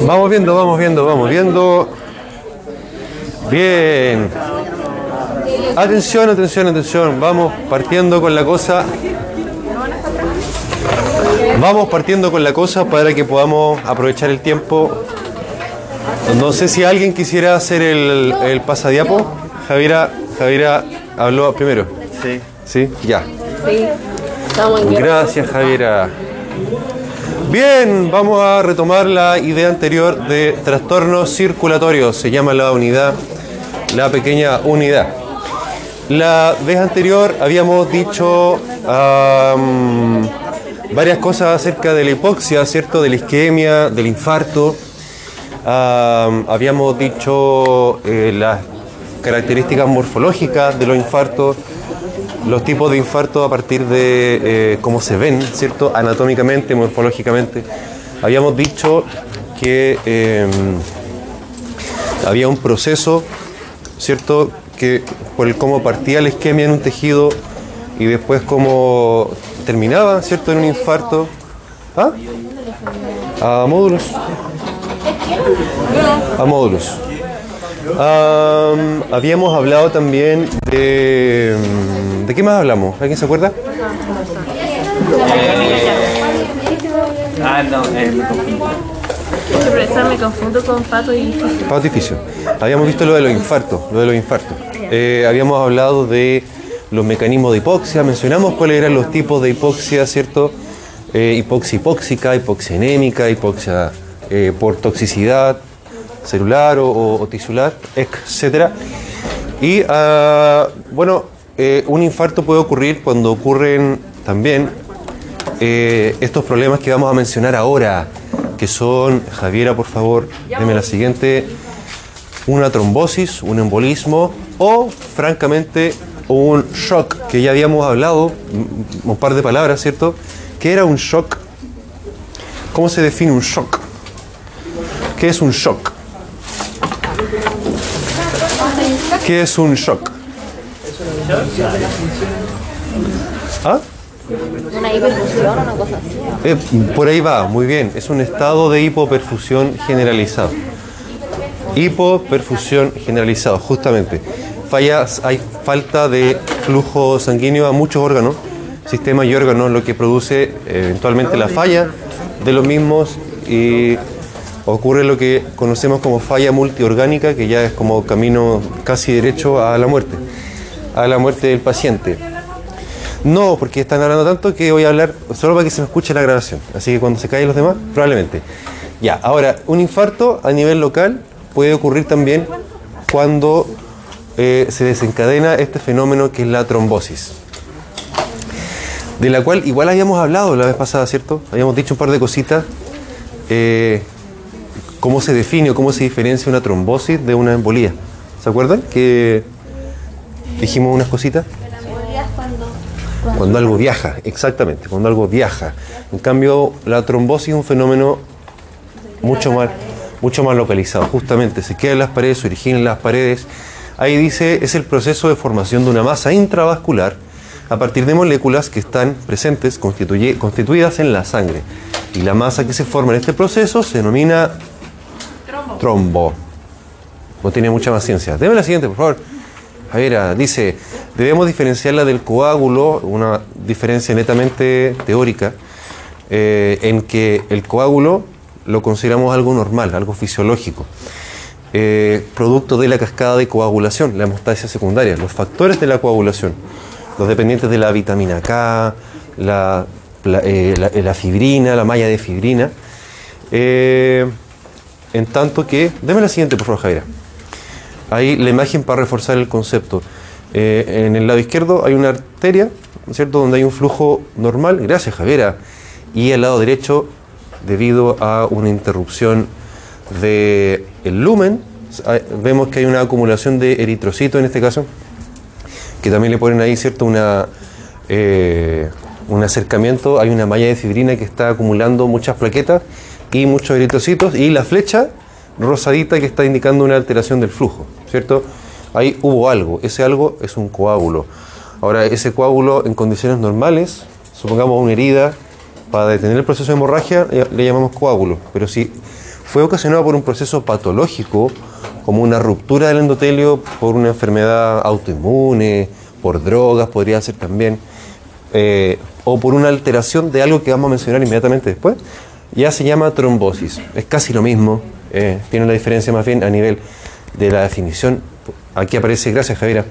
Vamos viendo, vamos viendo, vamos viendo. Bien. Atención, atención, atención. Vamos partiendo con la cosa. Vamos partiendo con la cosa para que podamos aprovechar el tiempo. No sé si alguien quisiera hacer el, el pasadiapo. Javiera, Javiera habló primero. Sí. ¿Sí? Ya. Sí. Gracias, Javiera. Bien, vamos a retomar la idea anterior de trastornos circulatorios. Se llama la unidad, la pequeña unidad. La vez anterior habíamos dicho varias cosas acerca de la hipoxia, ¿cierto? De la isquemia, del infarto. Am, habíamos dicho eh, las características morfológicas de los infartos, los tipos de infarto a partir de eh, cómo se ven, ¿cierto? Anatómicamente, morfológicamente. Habíamos dicho que eh, había un proceso, ¿cierto? Que por el cómo partía la isquemia en un tejido y después cómo terminaba, ¿cierto? En un infarto. ¿Ah? A módulos. A módulos. Am, habíamos hablado también de... ¿De qué más hablamos? ¿Alguien se acuerda? Ah, no, eh, me confundo con pato y Pato y fisio. Habíamos visto lo de los infartos, lo de los infartos. Eh, habíamos hablado de los mecanismos de hipoxia, mencionamos cuáles eran los tipos de hipoxia, ¿cierto? Eh, hipoxia hipóxica, hipoxia anémica, hipoxia eh, por toxicidad celular o, tisular, etc. Y ah, bueno, eh, un infarto puede ocurrir cuando ocurren también eh, estos problemas que vamos a mencionar ahora, que son, Javiera, por favor, deme la siguiente, una trombosis, un embolismo o, francamente, un shock, que ya habíamos hablado, mm, un par de palabras, ¿cierto? ¿Qué era un shock? ¿Cómo se define un shock? ¿Qué es un shock? ¿Qué es un shock? ¿Ah? una hiperfusión o una cosa así. Eh, por ahí va, muy bien. Es un estado de hipoperfusión generalizado. Hipoperfusión generalizado, justamente. Fallas, hay falta de flujo sanguíneo a muchos órganos, sistemas y órganos, lo que produce eh, eventualmente la falla de los mismos y ocurre lo que conocemos como falla multiorgánica, que ya es como camino casi derecho a la muerte, a la muerte del paciente. No, porque están hablando tanto que voy a hablar solo para que se me escuche la grabación. Así que cuando se callen los demás, probablemente. Ya, ahora, un infarto a nivel local puede ocurrir también cuando eh, se desencadena este fenómeno que es la trombosis. De la cual igual habíamos hablado la vez pasada, ¿cierto? Habíamos dicho un par de cositas. eh, cómo se define o cómo se diferencia una trombosis de una embolía. ¿Se acuerdan? Que dijimos unas cositas. Cuando algo viaja, exactamente, cuando algo viaja. En cambio, la trombosis es un fenómeno mucho más, mucho más localizado. Justamente, se queda en las paredes, se origina en las paredes. Ahí dice, es el proceso de formación de una masa intravascular a partir de moléculas que están presentes, constituye- constituidas en la sangre. Y la masa que se forma en este proceso se denomina trombo. No tiene mucha más ciencia. Deme la siguiente, por favor. Javiera, dice, debemos diferenciarla del coágulo, una diferencia netamente teórica, eh, en que el coágulo lo consideramos algo normal, algo fisiológico, eh, producto de la cascada de coagulación, la hemostasia secundaria, los factores de la coagulación, los dependientes de la vitamina K, la, la, eh, fibrina, la malla de fibrina. En tanto que, deme la siguiente, por favor, Javiera. Ahí la imagen para reforzar el concepto. Eh, en el lado izquierdo hay una arteria, ¿no es ¿cierto? Donde hay un flujo normal, gracias Javiera, y al lado derecho, debido a una interrupción del lumen, ah, vemos que hay una acumulación de eritrocitos en este caso, que también le ponen ahí, ¿cierto? Una, eh, un acercamiento, hay una malla de fibrina que está acumulando muchas plaquetas y muchos eritrocitos, y la flecha rosadita que está indicando una alteración del flujo, ¿cierto? Ahí hubo algo, ese algo es un coágulo. Ahora, ese coágulo en condiciones normales, supongamos una herida para detener el proceso de hemorragia eh, le llamamos coágulo, pero si fue ocasionado por un proceso patológico, como una ruptura del endotelio por una enfermedad autoinmune, por drogas podría ser también, eh, o por una alteración de algo que vamos a mencionar inmediatamente después, ya se llama trombosis. Es casi lo mismo, eh, tiene una diferencia más bien a nivel de la definición. Aquí aparece, gracias Javiera,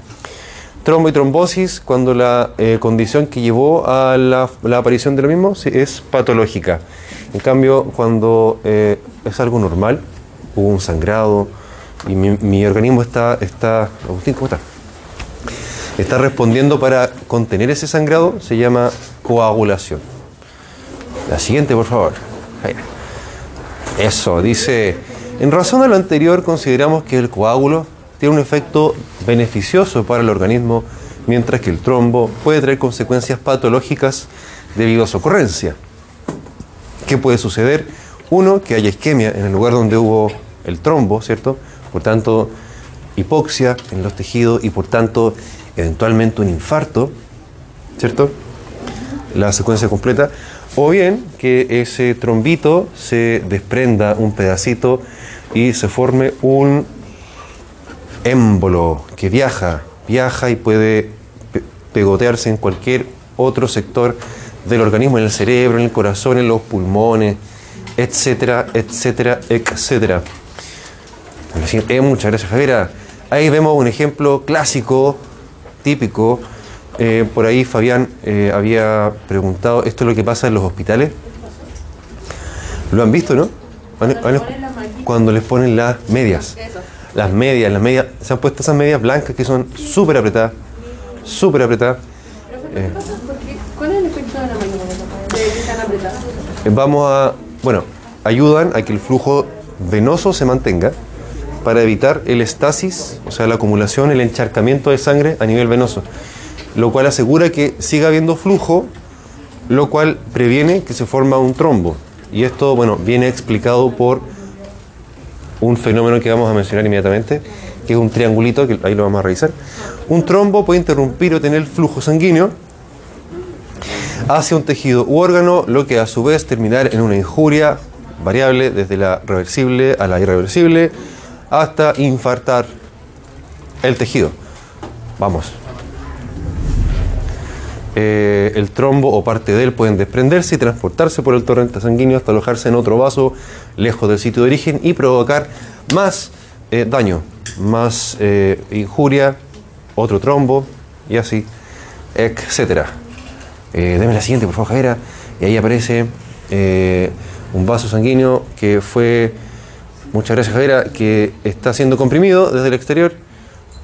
trombo y trombosis cuando la eh, condición que llevó a la, aparición de lo mismo es patológica. En cambio, cuando es algo normal, hubo un sangrado, y mi, organismo está, está, Agustín, ¿cómo está? Está respondiendo para contener ese sangrado, se llama coagulación. La siguiente, por favor. Eso, dice, en razón de lo anterior consideramos que el coágulo tiene un efecto beneficioso para el organismo, mientras que el trombo puede traer consecuencias patológicas debido a su ocurrencia. ¿Qué puede suceder? Uno, que haya isquemia en el lugar donde hubo el trombo, ¿cierto? por tanto hipoxia en los tejidos y por tanto eventualmente un infarto, ¿cierto? La secuencia completa. O bien que ese trombito se desprenda un pedacito y se forme un émbolo que viaja, viaja y puede pegotearse en cualquier otro sector del organismo, en el cerebro, en el corazón, en los pulmones, etcétera, etcétera, etcétera. Eh, muchas gracias, Javiera. Ahí vemos un ejemplo clásico, típico. Eh, por ahí Fabián eh, había preguntado, ¿esto es lo que pasa en los hospitales? ¿Lo han visto, no? Cuando les ponen las medias. Las medias, las medias, se han puesto esas medias blancas que son súper apretadas, súper apretadas. ¿Cuál es el efecto de la media? Vamos a, bueno, ayudan a que el flujo venoso se mantenga para evitar el estasis, o sea, la acumulación, el encharcamiento de sangre a nivel venoso, lo cual asegura que siga habiendo flujo, lo cual previene que se forma un trombo. Y esto, bueno, viene explicado por un fenómeno que vamos a mencionar inmediatamente, que es un triangulito, que ahí lo vamos a revisar. Un trombo puede interrumpir o tener flujo sanguíneo hacia un tejido u órgano, lo que a su vez terminar en una injuria variable desde la reversible a la irreversible, hasta infartar el tejido. Vamos. Eh, el trombo o parte de él pueden desprenderse y transportarse por el torrente sanguíneo hasta alojarse en otro vaso lejos del sitio de origen y provocar más eh, daño, más eh, injuria, otro trombo y así, etcétera. deme la siguiente, por favor, Javiera. Y ahí aparece un vaso sanguíneo que fue Muchas gracias, Javiera, que está siendo comprimido desde el exterior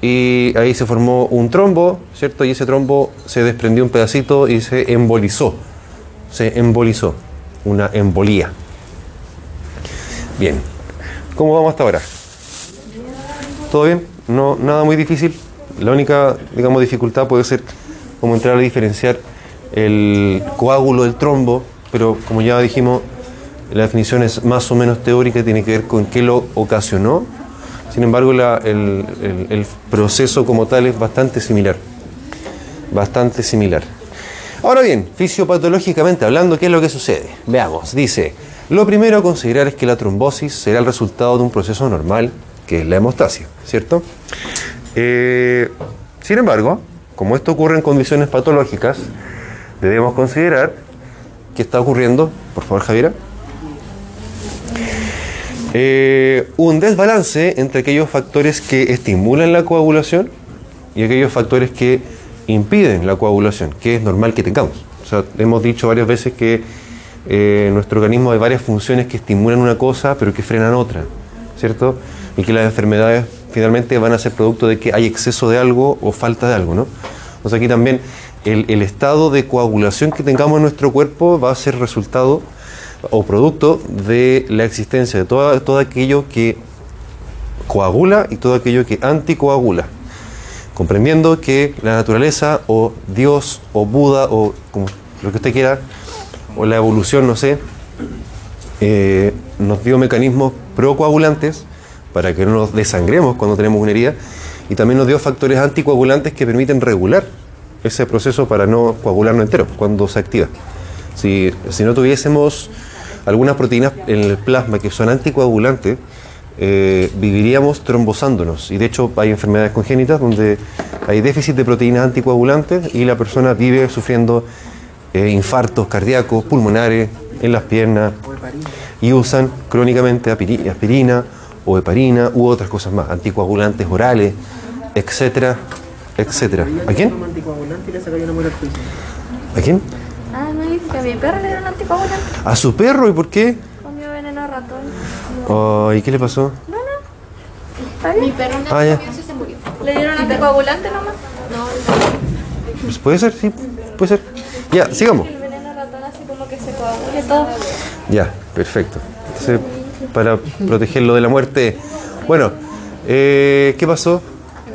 y ahí se formó un trombo, ¿cierto? Y ese trombo se desprendió un pedacito y se embolizó. Se embolizó. Una embolía. Bien. ¿Cómo vamos hasta ahora? ¿Todo bien? No, nada muy difícil. La única, digamos, dificultad puede ser como entrar a diferenciar el coágulo del trombo, pero como ya dijimos, la definición es más o menos teórica, tiene que ver con qué lo ocasionó. Sin embargo, el, proceso como tal es bastante similar. Bastante similar. Ahora bien, fisiopatológicamente hablando, ¿qué es lo que sucede? Veamos, dice, lo primero a considerar es que la trombosis será el resultado de un proceso normal, que es la hemostasia, ¿cierto? Eh, sin embargo, como esto ocurre en condiciones patológicas, debemos considerar qué está ocurriendo, por favor Javiera, eh, un desbalance entre aquellos factores que estimulan la coagulación y aquellos factores que impiden la coagulación, que es normal que tengamos. Hemos dicho varias veces que eh, nuestro organismo hay varias funciones que estimulan una cosa pero que frenan otra, ¿cierto? Y que las enfermedades finalmente van a ser producto de que hay exceso de algo o falta de algo, ¿no? Sea, aquí también el, el estado de coagulación que tengamos en nuestro cuerpo va a ser resultado o producto de la existencia de todo, todo aquello que coagula y todo aquello que anticoagula. Comprendiendo que la naturaleza o Dios o Buda o como lo que usted quiera, o la evolución, no sé, eh, nos dio mecanismos procoagulantes para que no nos desangremos cuando tenemos una herida y también nos dio factores anticoagulantes que permiten regular ese proceso para no coagularnos entero cuando se activa. Si, si no tuviésemos algunas proteínas en el plasma que son anticoagulantes, eh, viviríamos trombosándonos. Y de hecho hay enfermedades congénitas donde hay déficit de proteínas anticoagulantes y la persona vive sufriendo eh, infartos cardíacos, pulmonares, en las piernas y usan crónicamente aspirina o heparina u otras cosas más, anticoagulantes orales, etcétera, etcétera. ¿A quién? ¿A quién? Ah, me dice que a mi perro le dieron anticoagulante. ¿A su perro? ¿Y por qué? Comió veneno ratón. Oh, ¿Y qué le pasó? ¿Está bien? Mi perro Ah, ya. se murió. ¿Le dieron anticoagulante nomás? No, Pues puede ser, sí, puede ser. Ya, sigamos. el veneno ratón así como que se coagula y todo. Ya, perfecto. Entonces, para protegerlo de la muerte. Bueno, eh, ¿qué pasó?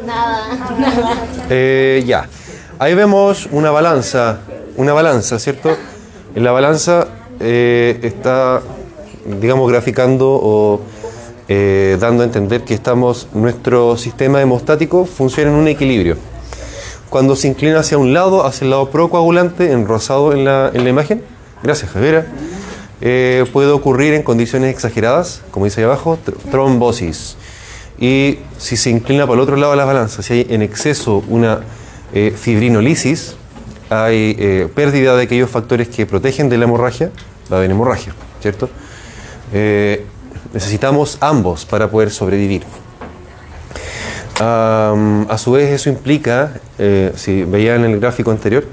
Nada, nada. Eh, ya. Ahí vemos una balanza, una balanza, ¿cierto? En la balanza eh, está, digamos, graficando o eh, dando a entender que estamos, nuestro sistema hemostático funciona en un equilibrio. Cuando se inclina hacia un lado, hacia el lado procoagulante, en rosado en la, en la imagen, gracias Javiera, eh, puede ocurrir en condiciones exageradas, como dice ahí abajo, tr- trombosis. Y si se inclina para el otro lado de la balanza, si hay en exceso una eh, fibrinolisis, hay eh, pérdida de aquellos factores que protegen de la hemorragia, va a haber hemorragia, ¿cierto? Eh, necesitamos ambos para poder sobrevivir. A su vez eso implica, eh, si veían el gráfico anterior,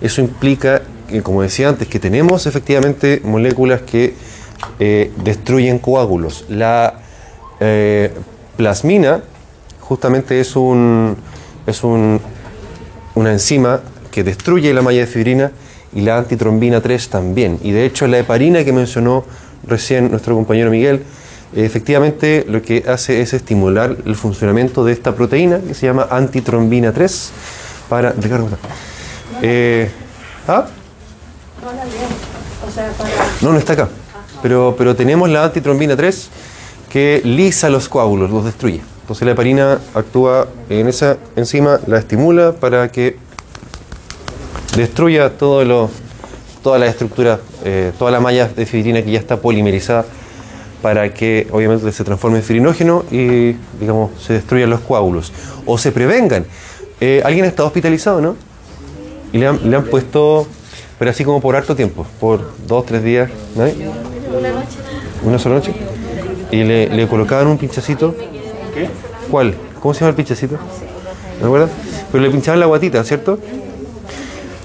eso implica, que, como decía antes, que tenemos efectivamente moléculas que destruyen coágulos. La plasmina justamente es, un, es un- una enzima que destruye la malla de fibrina y la antitrombina 3 también. Y de hecho la heparina que mencionó recién nuestro compañero Miguel, efectivamente lo que hace es estimular el funcionamiento de esta proteína que se llama antitrombina 3 para... Ricardo, ¿cómo? Eh, ¿ah? No, no está acá. Pero, pero tenemos la antitrombina 3 que lisa los coágulos, los destruye. Entonces la heparina actúa en esa enzima, la estimula para que destruya todo lo, toda la estructura, eh, toda la malla de fibrina que ya está polimerizada para que obviamente se transforme en fibrinógeno y digamos se destruyan los coágulos o se prevengan. Eh, ¿Alguien ha estado hospitalizado, no? Y le han, le han puesto, pero así como por harto tiempo, por dos, tres días, ¿no? Una noche. ¿Una sola noche? Y le, le colocaban un pinchacito. ¿Qué? ¿Cuál? ¿Cómo se llama el pinchacito? ¿No acuerdas? Pero le pinchaban la guatita, ¿cierto?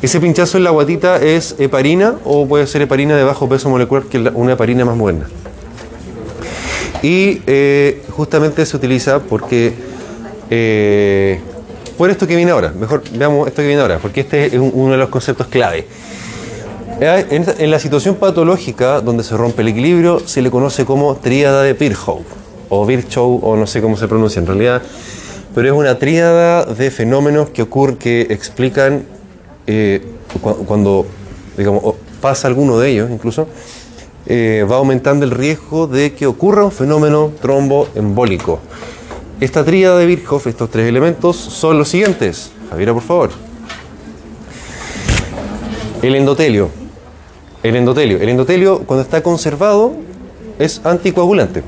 Ese pinchazo en la guatita es heparina o puede ser heparina de bajo peso molecular, que una heparina más moderna. Y eh, justamente se utiliza porque, eh, por esto que viene ahora, mejor veamos esto que viene ahora, porque este es un- uno de los conceptos clave. En, esta- en la situación patológica donde se rompe el equilibrio se le conoce como tríada de Virchow o Virchow o no sé cómo se pronuncia en realidad, pero es una tríada de fenómenos que ocurren, que explican eh, cu- cuando pasa alguno de ellos incluso, eh, va aumentando el riesgo de que ocurra un fenómeno tromboembólico. Esta tríada de Virchow, estos tres elementos, son los siguientes. Javiera, por favor. El endotelio. El endotelio. El endotelio, cuando está conservado, es anticoagulante.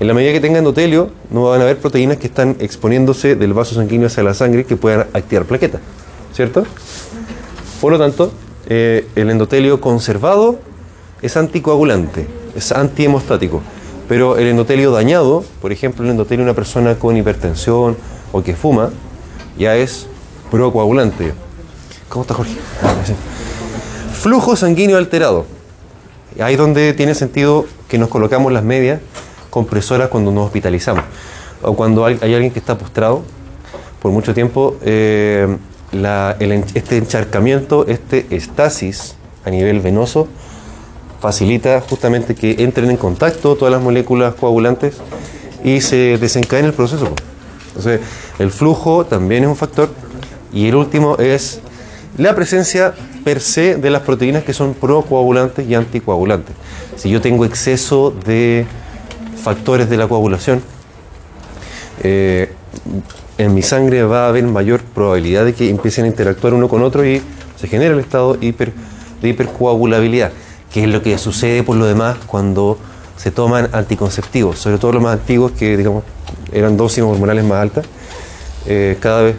En la medida que tenga endotelio, no van a haber proteínas que están exponiéndose del vaso sanguíneo hacia la sangre que puedan activar plaquetas. ¿Cierto? Por lo tanto, eh, el endotelio conservado es anticoagulante, es antihemostático. Pero el endotelio dañado, por ejemplo, el endotelio de una persona con hipertensión o que fuma, ya es procoagulante. ¿Cómo está Jorge? Flujo sanguíneo alterado. Ahí es donde tiene sentido que nos colocamos las medias compresoras cuando nos hospitalizamos. O cuando hay, hay alguien que está postrado por mucho tiempo, eh, este encharcamiento, este estasis a nivel venoso, facilita justamente que entren en contacto todas las moléculas coagulantes y se desencadene el proceso. Entonces, el flujo también es un factor. Y el último es la presencia per se de las proteínas que son procoagulantes y anticoagulantes. Si yo tengo exceso de factores de la coagulación, eh, en mi sangre va a haber mayor probabilidad de que empiecen a interactuar uno con otro y se genera el estado de hipercoagulabilidad, que es lo que sucede por lo demás cuando se toman anticonceptivos, sobre todo los más antiguos que digamos eran dosis hormonales más altas, eh, cada vez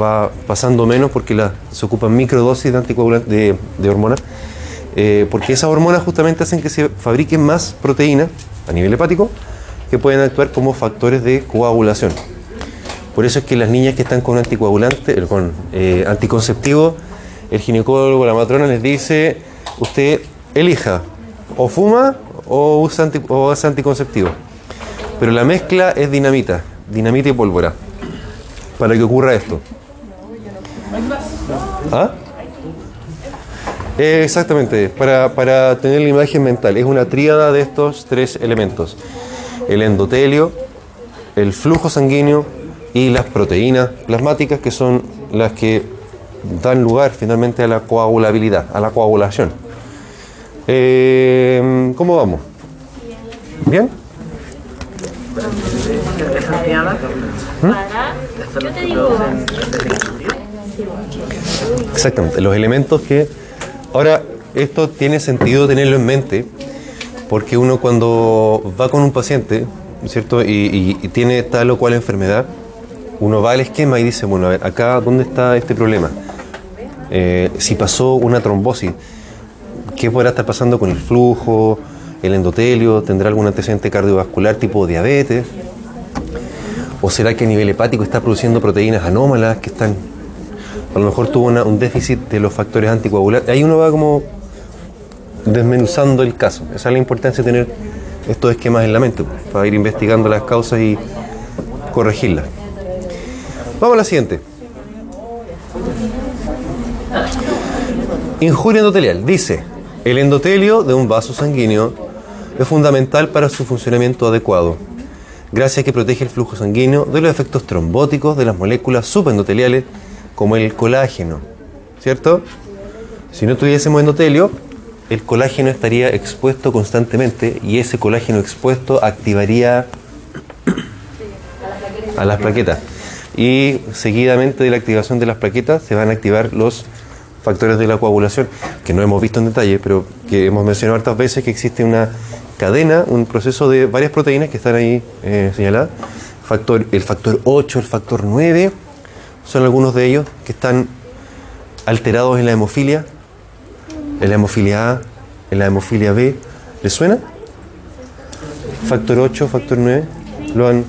va pasando menos porque se ocupan microdosis de, de hormonas, eh, porque esas hormonas justamente hacen que se fabriquen más proteínas a nivel hepático que pueden actuar como factores de coagulación. Por eso es que las niñas que están con anticoagulante, eh, con eh, anticonceptivo, el ginecólogo, la matrona les dice, usted elija, o fuma o usa, anti- o hace anticonceptivo. Pero la mezcla es dinamita, dinamita y pólvora, para que ocurra esto. ¿Ah? Exactamente, para, para tener la imagen mental. Es una tríada de estos tres elementos. El endotelio, el flujo sanguíneo y las proteínas plasmáticas que son las que dan lugar finalmente a la coagulabilidad, a la coagulación. Eh, ¿Cómo vamos? ¿Bien? Digo, Exactamente, los elementos que... Ahora, esto tiene sentido tenerlo en mente, porque uno cuando va con un paciente, ¿cierto? Y tiene tal o cual enfermedad, uno va al esquema y dice, bueno, a ver, acá, ¿dónde está este problema? Eh, si pasó una trombosis, ¿qué podrá estar pasando con el flujo, el endotelio? ¿Tendrá algún antecedente cardiovascular tipo diabetes? ¿O será que a nivel hepático está produciendo proteínas anómalas que están a lo mejor tuvo un déficit de los factores anticoagulantes. Ahí uno va como desmenuzando el caso. Esa es la importancia de tener estos esquemas en la mente, para ir investigando las causas y corregirlas. Vamos a la siguiente. Injuria endotelial. Dice, el endotelio de un vaso sanguíneo es fundamental para su funcionamiento adecuado, gracias a que protege el flujo sanguíneo de los efectos trombóticos de las moléculas subendoteliales como el colágeno, ¿cierto? Si no tuviésemos endotelio, el colágeno estaría expuesto constantemente y ese colágeno expuesto activaría a las plaquetas. Y seguidamente de la activación de las plaquetas se van a activar los factores de la coagulación, que no hemos visto en detalle, pero que hemos mencionado hartas veces que existe una cadena, un proceso de varias proteínas que están ahí eh, señaladas. Factor, el factor 8, el factor 9, son algunos de ellos que están alterados en la hemofilia, en la hemofilia A, en la hemofilia B. ¿Les suena? Factor 8, factor 9, lo han...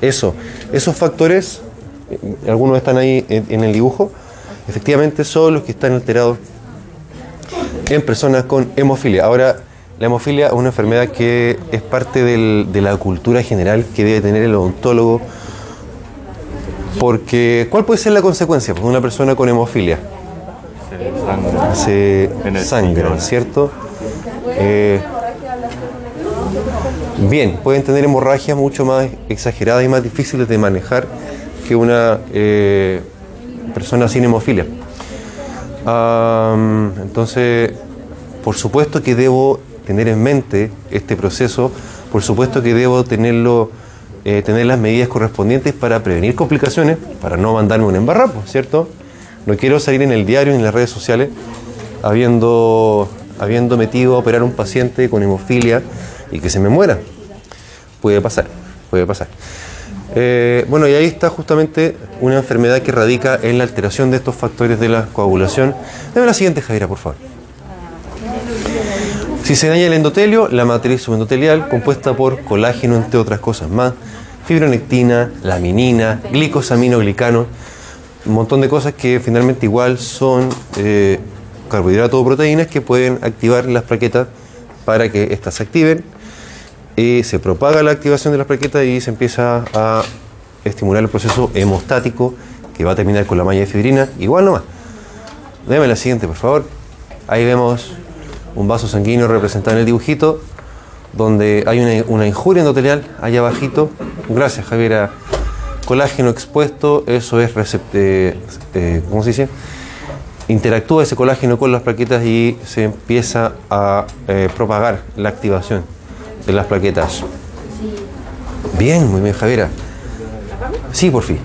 Eso, esos factores, eh, algunos están ahí en, el dibujo, efectivamente son los que están alterados en personas con hemofilia. Ahora, la hemofilia es una enfermedad que es parte del- de la cultura general que debe tener el odontólogo, porque ¿cuál puede ser la consecuencia pues, de una persona con hemofilia? Se sangra, riñón. ¿cierto? Eh, bien, pueden tener hemorragias mucho más exageradas y más difíciles de manejar que una eh, persona sin hemofilia. Entonces, por supuesto que debo tener en mente este proceso, por supuesto que debo tenerlo, eh, tener las medidas correspondientes para prevenir complicaciones, para no mandarme un embarrapo, ¿cierto? No quiero salir en el diario en las redes sociales habiendo, habiendo metido a operar un paciente con hemofilia y que se me muera. Puede pasar, puede pasar. Eh, bueno, y ahí está justamente una enfermedad que radica en la alteración de estos factores de la coagulación. Dame la siguiente, Javiera, por favor. Si se daña el endotelio, la matriz subendotelial, compuesta por colágeno, entre otras cosas más, fibronectina, laminina, glicosaminoglicano, un montón de cosas que finalmente igual son eh, carbohidratos o proteínas que pueden activar las plaquetas para que éstas se activen y se propaga la activación de las plaquetas y se empieza a estimular el proceso hemostático que va a terminar con la malla de fibrina. Igual nomás. Déjame la siguiente, por favor. Ahí vemos un vaso sanguíneo representado en el dibujito, donde hay una, injuria endotelial allá abajito. Gracias, Javiera. Colágeno expuesto, eso es eh, eh, ¿cómo se dice? Interactúa ese colágeno con las plaquetas y se empieza a eh, propagar la activación de las plaquetas. Bien, muy bien, Javiera. Sí, por fin.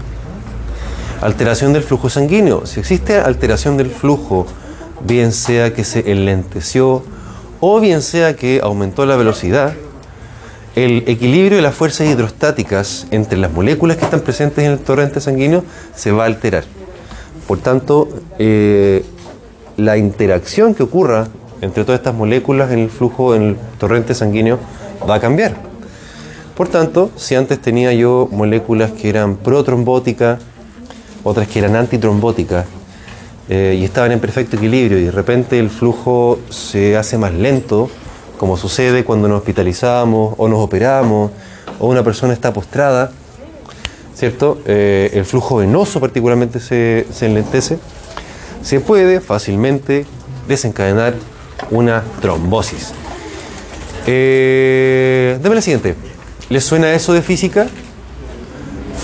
Alteración del flujo sanguíneo. Si existe alteración del flujo bien sea que se enlenteció o bien sea que aumentó la velocidad, el equilibrio de las fuerzas hidrostáticas entre las moléculas que están presentes en el torrente sanguíneo se va a alterar. Por tanto, eh, la interacción que ocurra entre todas estas moléculas en el flujo, en el torrente sanguíneo, va a cambiar. Por tanto, si antes tenía yo moléculas que eran protrombóticas, otras que eran antitrombóticas, eh, y estaban en perfecto equilibrio y de repente el flujo se hace más lento, como sucede cuando nos hospitalizamos o nos operamos o una persona está postrada, ¿cierto? Eh, el flujo venoso particularmente se, se enlentece, se puede fácilmente desencadenar una trombosis. Eh, dame la siguiente. ¿Les suena eso de física?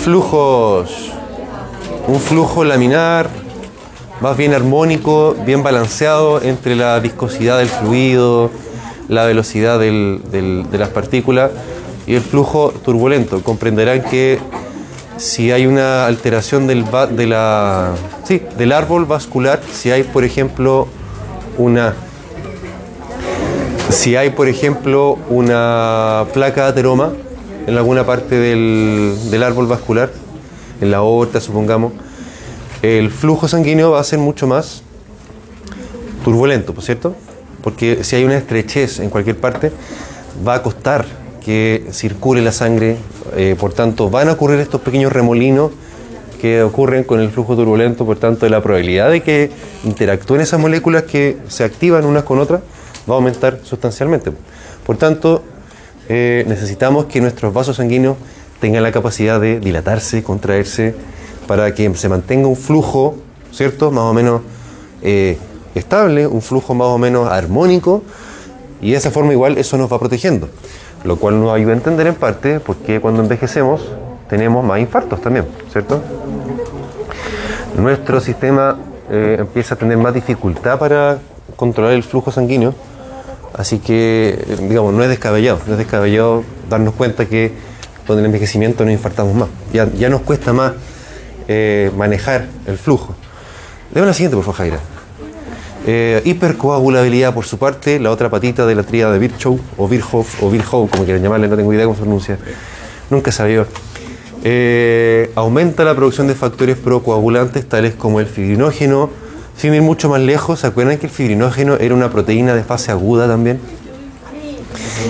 Flujos. Un flujo laminar, más bien armónico, bien balanceado entre la viscosidad del fluido, la velocidad de las partículas y el flujo turbulento. Comprenderán que si hay una alteración del, de la, sí, del árbol vascular, si hay, por ejemplo, una si hay, por ejemplo, una placa de ateroma en alguna parte del, del árbol vascular, en la aorta, supongamos, el flujo sanguíneo va a ser mucho más turbulento, ¿por cierto? Porque si hay una estrechez en cualquier parte, va a costar que circule la sangre, eh, por tanto, van a ocurrir estos pequeños remolinos que ocurren con el flujo turbulento, por tanto, la probabilidad de que interactúen esas moléculas que se activan unas con otras va a aumentar sustancialmente. Por tanto, eh, necesitamos que nuestros vasos sanguíneos tengan la capacidad de dilatarse, contraerse, para que se mantenga un flujo, ¿cierto? Más o menos eh, estable, un flujo más o menos armónico, y de esa forma igual eso nos va protegiendo, lo cual nos ayuda a entender en parte por qué cuando envejecemos tenemos más infartos también, ¿cierto? Nuestro sistema eh, empieza a tener más dificultad para controlar el flujo sanguíneo, así que, digamos, no es descabellado, no es descabellado darnos cuenta que con el envejecimiento nos infartamos más, ya, ya nos cuesta más eh, manejar el flujo. Deme la siguiente, por favor, Jaira. Eh, hipercoagulabilidad, por su parte, la otra patita de la tríada de Virchow, o Virchow, o Virchow, como quieran llamarle, no tengo idea cómo se pronuncia. Nunca sabía. Eh, aumenta la producción de factores procoagulantes, tales como el fibrinógeno. Sin ir mucho más lejos, ¿se acuerdan que el fibrinógeno era una proteína de fase aguda también?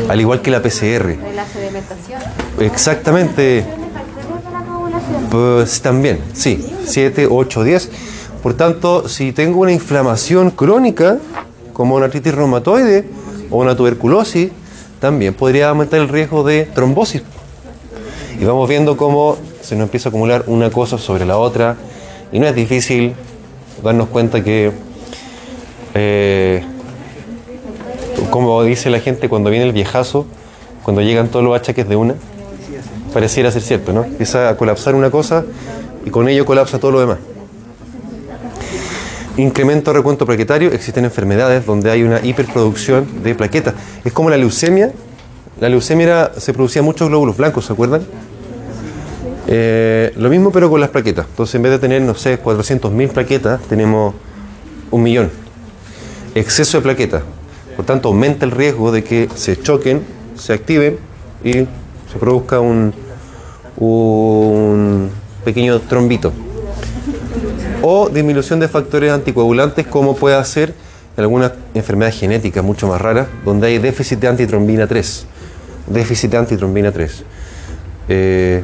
Al igual que la PCR. De la sedimentación. Exactamente. Pues también, sí, 7, 8, 10. Por tanto, si tengo una inflamación crónica, como una artritis reumatoide o una tuberculosis, también podría aumentar el riesgo de trombosis. Y vamos viendo cómo se nos empieza a acumular una cosa sobre la otra. Y no es difícil darnos cuenta que, eh, como dice la gente cuando viene el viejazo, cuando llegan todos los achaques de una, pareciera ser cierto, ¿no? Empieza a colapsar una cosa y con ello colapsa todo lo demás. Incremento recuento plaquetario, existen enfermedades donde hay una hiperproducción de plaquetas. Es como la leucemia. La leucemia era- se producía muchos glóbulos blancos, ¿se acuerdan? Eh, lo mismo pero con las plaquetas. Entonces en vez de tener, no sé, 400.000 plaquetas, tenemos un millón. Exceso de plaquetas. Por tanto, aumenta el riesgo de que se choquen, se activen y se produzca un, un pequeño trombito. O disminución de factores anticoagulantes, como puede hacer en algunas enfermedades genéticas mucho más raras, donde hay déficit de antitrombina 3. Déficit de antitrombina 3. Eh,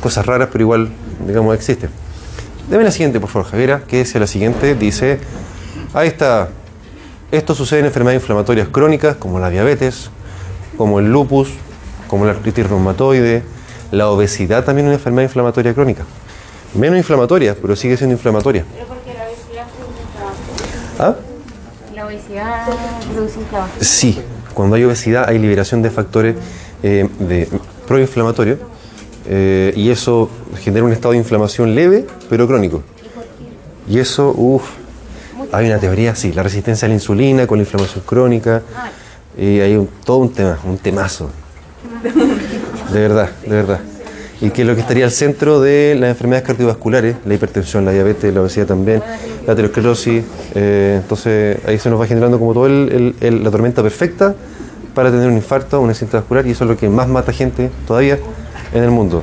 cosas raras, pero igual, digamos, existen. Deme la siguiente, por favor, Javiera, que es la siguiente. Dice, ahí está. Esto sucede en enfermedades inflamatorias crónicas, como la diabetes, como el lupus, como la artritis reumatoide, la obesidad también es una enfermedad inflamatoria crónica. Menos inflamatoria, pero sigue siendo inflamatoria. Pero porque la obesidad produce ¿Ah? La obesidad produce inflamación. Sí, cuando hay obesidad hay liberación de factores eh, proinflamatorios eh, y eso genera un estado de inflamación leve pero crónico. Y eso, uff, hay una teoría, sí, la resistencia a la insulina con la inflamación crónica y hay un- todo un tema, un temazo. De verdad, de verdad. y que es lo que estaría al centro de las enfermedades cardiovasculares, la hipertensión, la diabetes, la obesidad también, la aterosclerosis. eh, entonces ahí se nos va generando como el- la tormenta perfecta para tener un infarto, un accidente vascular y eso es lo que más mata gente todavía en el mundo.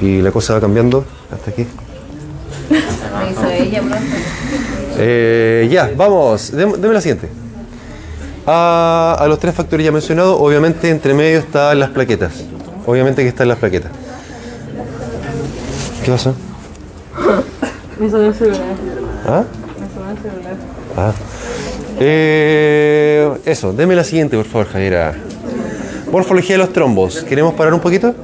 Y la cosa va cambiando hasta aquí. Eh, ya, vamos, Dem- deme la siguiente. A, a los tres factores ya mencionados, obviamente entre medio están las plaquetas. Obviamente que están las plaquetas. ¿Qué pasó? Me sonó el celular. ¿Ah? Me sonó el celular. Ah. Eh, eso, deme la siguiente, por favor, Javiera. Morfología de los trombos. ¿Queremos parar un poquito?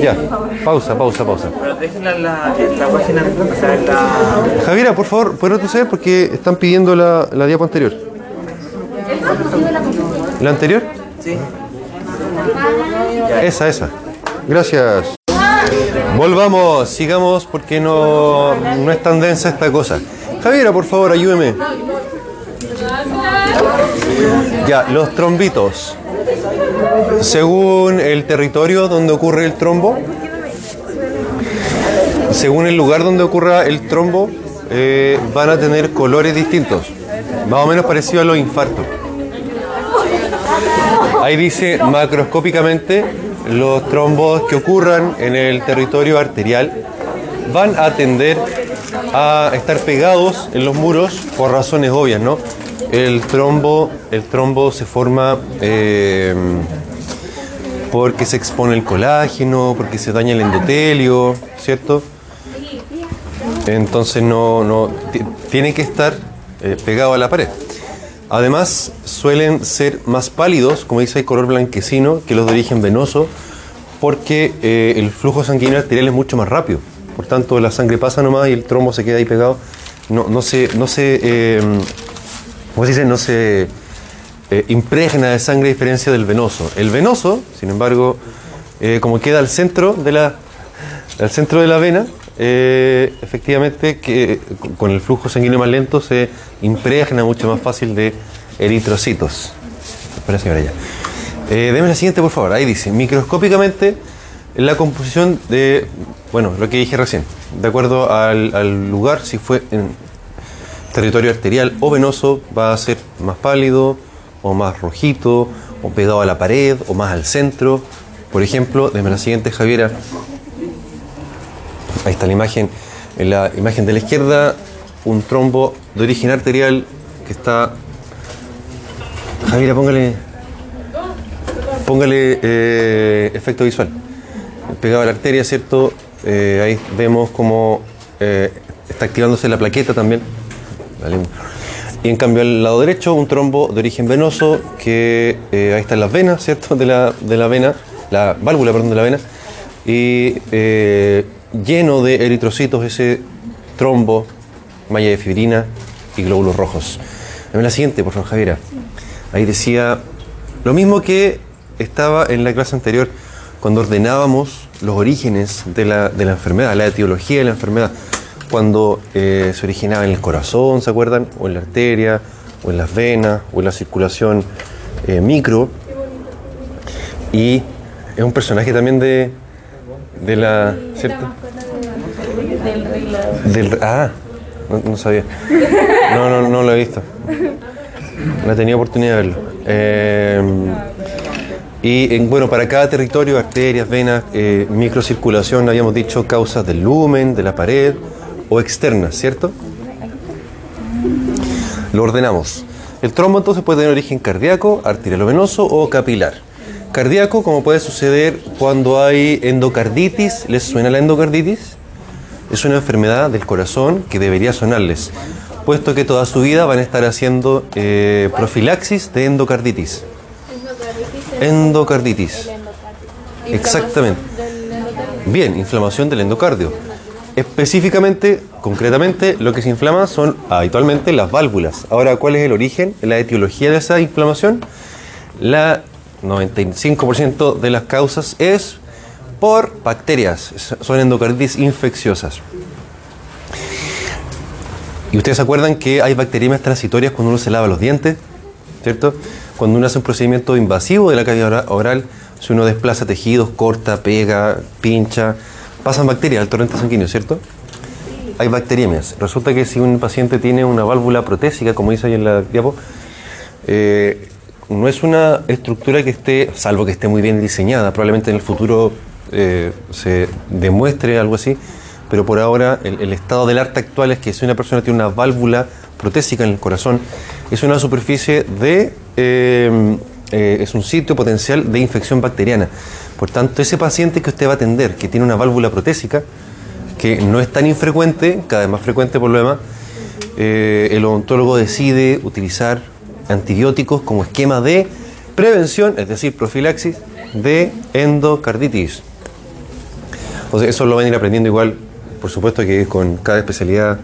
Ya, pausa, pausa, pausa. Pero déjenla en la, en la página, o sea, en la... Javiera, por favor, ¿puedo retroceder? Porque están pidiendo la, la diapo anterior. ¿La anterior? Sí. Esa, esa. Gracias. Volvamos, sigamos porque no, no es tan densa esta cosa. Javiera, por favor, ayúdeme. Ya, los trombitos. Según el territorio donde ocurre el trombo, según el lugar donde ocurra el trombo, eh, van a tener colores distintos. Más o menos parecido a los infartos. Ahí dice macroscópicamente los trombos que ocurran en el territorio arterial van a tender a estar pegados en los muros por razones obvias, ¿no? El trombo, el trombo se forma eh, porque se expone el colágeno, porque se daña el endotelio, ¿cierto? Entonces no, no ti- tiene que estar eh, pegado a la pared. Además, suelen ser más pálidos, como dice el color blanquecino, que los de origen venoso, porque eh, el flujo sanguíneo arterial es mucho más rápido. Por tanto, la sangre pasa nomás y el trombo se queda ahí pegado. No, no se, no se, eh, ¿cómo se dice? No se eh, impregna de sangre a diferencia del venoso. El venoso, sin embargo, eh, como queda al centro de la, al centro de la vena, efectivamente que con- el flujo sanguíneo más lento se impregna mucho más fácil de eritrocitos. Espera, señora, ya. Deme la siguiente, por favor. Ahí dice, microscópicamente, la composición de, bueno, lo que dije recién, de acuerdo al, lugar, si fue en territorio arterial o venoso, va a ser más pálido, o más rojito, o pegado a la pared, o más al centro. Por ejemplo, deme la siguiente, Javiera. Ahí está la imagen. En la imagen de la izquierda, un trombo de origen arterial que está. Javiera, póngale. Póngale eh, efecto visual. Pegado a la arteria, ¿cierto? Eh, ahí vemos cómo eh, está activándose la plaqueta también. Y en cambio al lado derecho, un trombo de origen venoso, que eh, ahí están las venas, ¿cierto? De la, de la vena, la válvula, perdón, de la vena. Y lleno de eritrocitos ese trombo, malla de fibrina y glóbulos rojos. Dame la siguiente, por favor, Javiera. Ahí decía lo mismo que estaba en la clase anterior, cuando ordenábamos los orígenes de la, de la enfermedad, la etiología de la enfermedad, cuando eh, se originaba en el corazón, ¿se acuerdan? O en la arteria, o en las venas, o en la circulación eh, micro. Y es un personaje también de, de la... ¿Cierto? Del, ah, no, no sabía. No, no, no lo he visto. No he tenido oportunidad de verlo. Eh, y en- bueno, para cada territorio, arterias, venas, eh, microcirculación, habíamos dicho causas del lumen, de la pared o externas, ¿cierto? Lo ordenamos. El trombo entonces puede tener origen cardíaco, arterial-venoso o capilar. Cardíaco, como puede suceder cuando hay endocarditis, ¿les suena la endocarditis? Es una enfermedad del corazón que debería sonarles, puesto que toda su vida van a estar haciendo eh, profilaxis de endocarditis. Endocarditis. Exactamente. Bien, inflamación del endocardio. Específicamente, concretamente, lo que se inflama son habitualmente las válvulas. Ahora, ¿cuál es el origen, la etiología de esa inflamación? La 95% de las causas es por bacterias, son endocarditis infecciosas. Y ustedes se acuerdan que hay bacterias transitorias cuando uno se lava los dientes, ¿cierto? Cuando uno hace un procedimiento invasivo de la cavidad ora- oral, Si uno desplaza tejidos, corta, pega, pincha, pasan bacterias al torrente sanguíneo, ¿cierto? Hay bacteriemias. Resulta que si un paciente tiene una válvula protésica, como dice ahí en la diapo, eh, no es una estructura que esté, salvo que esté muy bien diseñada, probablemente en el futuro eh, se demuestre algo así, pero por ahora el, el estado del arte actual es que si una persona tiene una válvula protésica en el corazón, es una superficie de, eh, eh, es un sitio potencial de infección bacteriana. Por tanto, ese paciente que usted va a atender, que tiene una válvula protésica, que no es tan infrecuente, cada vez más frecuente por lo demás, eh, el odontólogo decide utilizar antibióticos como esquema de prevención, es decir, profilaxis de endocarditis. O eso lo van a ir aprendiendo igual, por supuesto que con cada especialidad,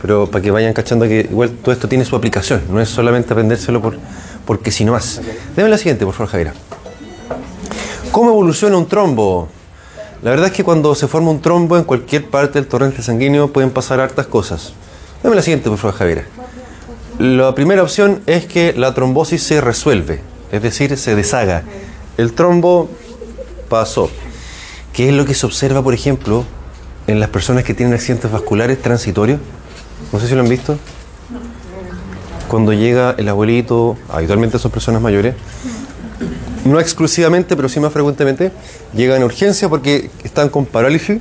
pero para que vayan cachando que igual todo esto tiene su aplicación, no es solamente aprendérselo por, porque si no más. Deme la siguiente, por favor, Javiera. ¿Cómo evoluciona un trombo? La verdad es que cuando se forma un trombo en cualquier parte del torrente sanguíneo pueden pasar hartas cosas. Dame la siguiente, por favor, Javiera. La primera opción es que la trombosis se resuelve, es decir, se deshaga. El trombo pasó. ¿Qué es lo que se observa, por ejemplo, en las personas que tienen accidentes vasculares transitorios? No sé si lo han visto. Cuando llega el abuelito, habitualmente son personas mayores, no exclusivamente, pero sí más frecuentemente, llegan a urgencia porque están con parálisis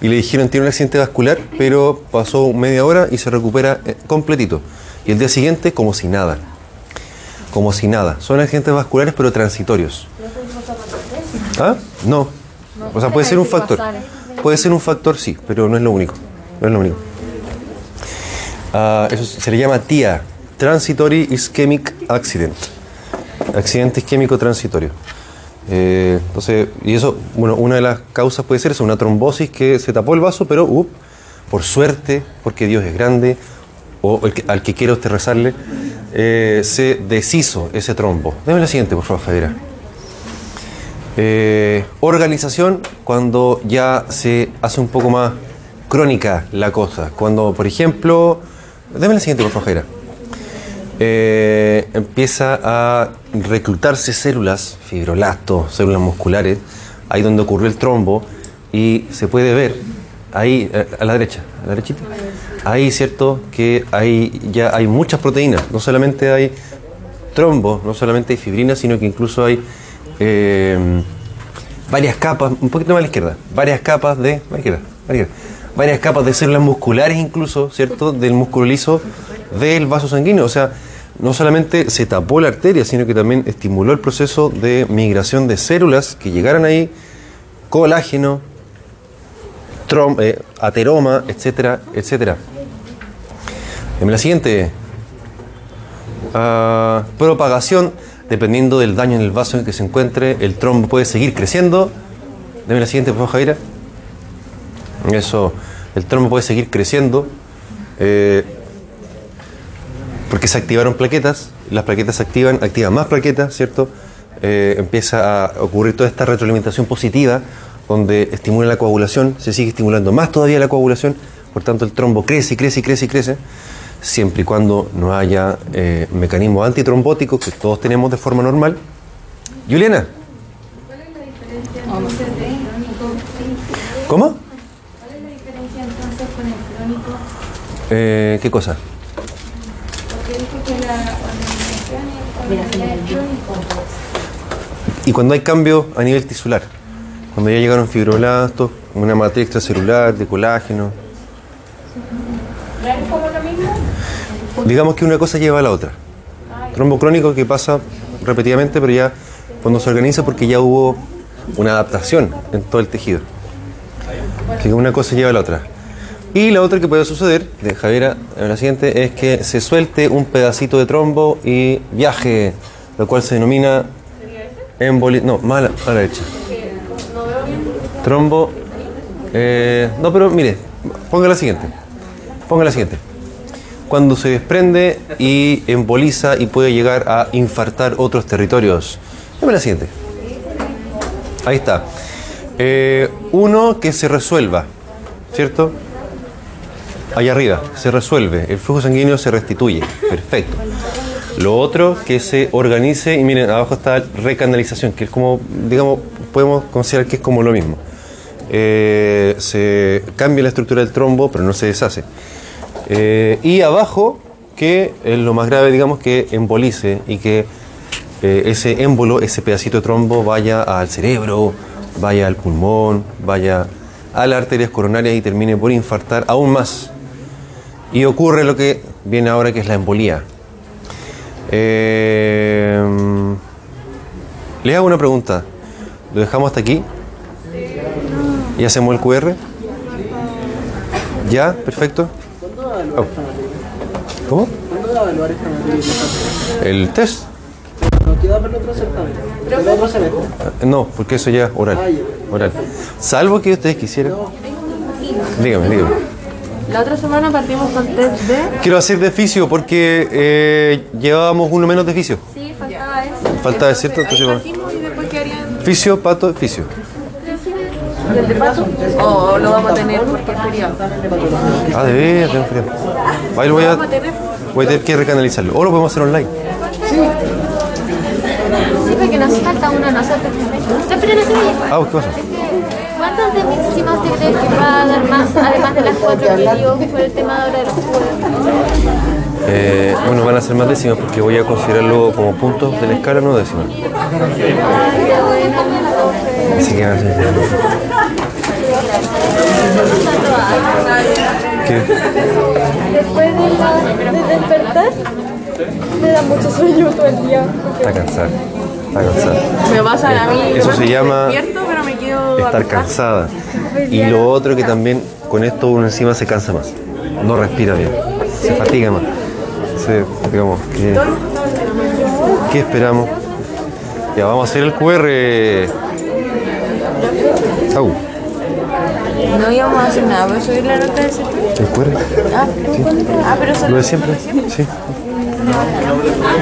y le dijeron tiene un accidente vascular, pero pasó media hora y se recupera eh, completito. Y el día siguiente como si nada. Como si nada. Son accidentes vasculares pero transitorios. ¿Ah? No. O sea, puede ser un factor. Puede ser un factor, sí, pero no es lo único. No es lo único. Ah, eso se le llama TIA, Transitory Ischemic Accident. Accidente isquémico transitorio. Eh, entonces, y eso, bueno, una de las causas puede ser eso, una trombosis que se tapó el vaso, pero up, por suerte, porque Dios es grande, o el que- al que quiera usted rezarle, eh, se deshizo ese trombo. Deme la siguiente, por favor, Fadera. Eh, organización cuando ya se hace un poco más crónica la cosa. Cuando, por ejemplo, deme la siguiente, por favor, Jaira. Eh, empieza a reclutarse células, fibroblastos, células musculares, ahí donde ocurrió el trombo, y se puede ver, ahí, eh, a la derecha, a la derechita, ahí, ¿cierto? Que ahí ya hay muchas proteínas, no solamente hay trombo, no solamente hay fibrina, sino que incluso hay eh, varias capas, un poquito más a la izquierda, varias capas de, a la izquierda, a la izquierda, varias capas de células musculares incluso, ¿cierto? Del músculo liso del vaso sanguíneo, o sea, no solamente se tapó la arteria, sino que también estimuló el proceso de migración de células que llegaran ahí, colágeno, trom- eh, ateroma, etcétera, etcétera. En la siguiente, Ah, propagación, dependiendo del daño en el vaso en que se encuentre, el trombo puede seguir creciendo. Deme la siguiente, por favor, Jaira. Eso, el trombo puede seguir creciendo eh, porque se activaron plaquetas, las plaquetas se activan, activan más plaquetas, ¿cierto? Eh, empieza a ocurrir toda esta retroalimentación positiva donde estimula la coagulación, se sigue estimulando más todavía la coagulación, por tanto el trombo crece y crece y crece y crece siempre y cuando no haya eh, mecanismos antitrombóticos que todos tenemos de forma normal. Juliana. ¿Cómo? ¿Cuál es la diferencia entonces con el crónico? Eh, ¿Qué cosa? Porque dijo que la organización es. Y cuando hay cambio a nivel tisular, cuando ya llegaron fibroblastos, una matriz extracelular de colágeno, ¿No es como lo mismo? digamos que una cosa lleva a la otra. Trombo crónico que pasa repetidamente, pero ya cuando se organiza porque ya hubo una adaptación en todo el tejido. Así que una cosa lleva a la otra. Y la otra que puede suceder, de Javiera, la siguiente, es que se suelte un pedacito de trombo y viaje, lo cual se denomina emboli... No, más a la, a la derecha. Trombo... eh, no, pero mire, ponga la siguiente. Ponga la siguiente cuando se desprende y emboliza y puede llegar a infartar otros territorios. Dame la siguiente. Ahí está. Eh, uno que se resuelva, ¿cierto? Allá arriba, se resuelve, el flujo sanguíneo se restituye. Perfecto. Lo otro, que se organice, y miren, abajo está recanalización, que es como, digamos, podemos considerar que es como lo mismo. Eh, se cambia la estructura del trombo, pero no se deshace. Eh, y abajo, que es lo más grave, digamos, que embolice y que eh, ese émbolo, ese pedacito de trombo vaya al cerebro, vaya al pulmón, vaya a las arterias coronarias y termine por infartar aún más. Y ocurre lo que viene ahora, que es la embolía. Eh, les hago una pregunta. ¿Lo dejamos hasta aquí? ¿Y hacemos el QR? ¿Ya? ¿Perfecto? Oh. ¿Cómo? ¿El test? No queda para el otro certamen. El otro semestre. Eh, No, porque eso ya es oral. Ah, oral. Salvo que ustedes quisieran. Dígame, dígame. La otra semana partimos con test de. Quiero hacer de fisio porque eh, llevábamos uno menos de fisio. Sí, faltaba eso. Falta de cierto, entonces. Partimos y después quedarían. Fisio, pato, fisio. ¿Y el de paso? O lo vamos a tener porque es feriado. Ah, de veras, tengo frío. Ahí lo voy a, voy a tener que recanalizarlo. O lo podemos hacer online. Sí, porque nos falta uno nosotros. Ah, ¿qué pasa? ¿Cuántos de cree que va a dar más, además de las cuatro que dio por el tema ahora de los juegos? Eh, bueno, van a ser más décimas porque voy a considerarlo como puntos de la escala, no décimas. Así que van a ser. ¿Qué? Después de, la, de despertar, me da mucho sueño todo el día. Está cansada. Está cansada. Me pasa a mí. Eso se llama Despierto, pero me quedo. estar acostada. cansada. Y lo otro que también con esto uno encima se cansa más. No respira bien. Se fatiga más. Digamos, ¿qué, ¿qué esperamos? Ya vamos a hacer el QR. No íbamos a hacer nada, voy a subir la nota de ese ¿El QR? Ah, ah, pero Lo de siempre. Sí.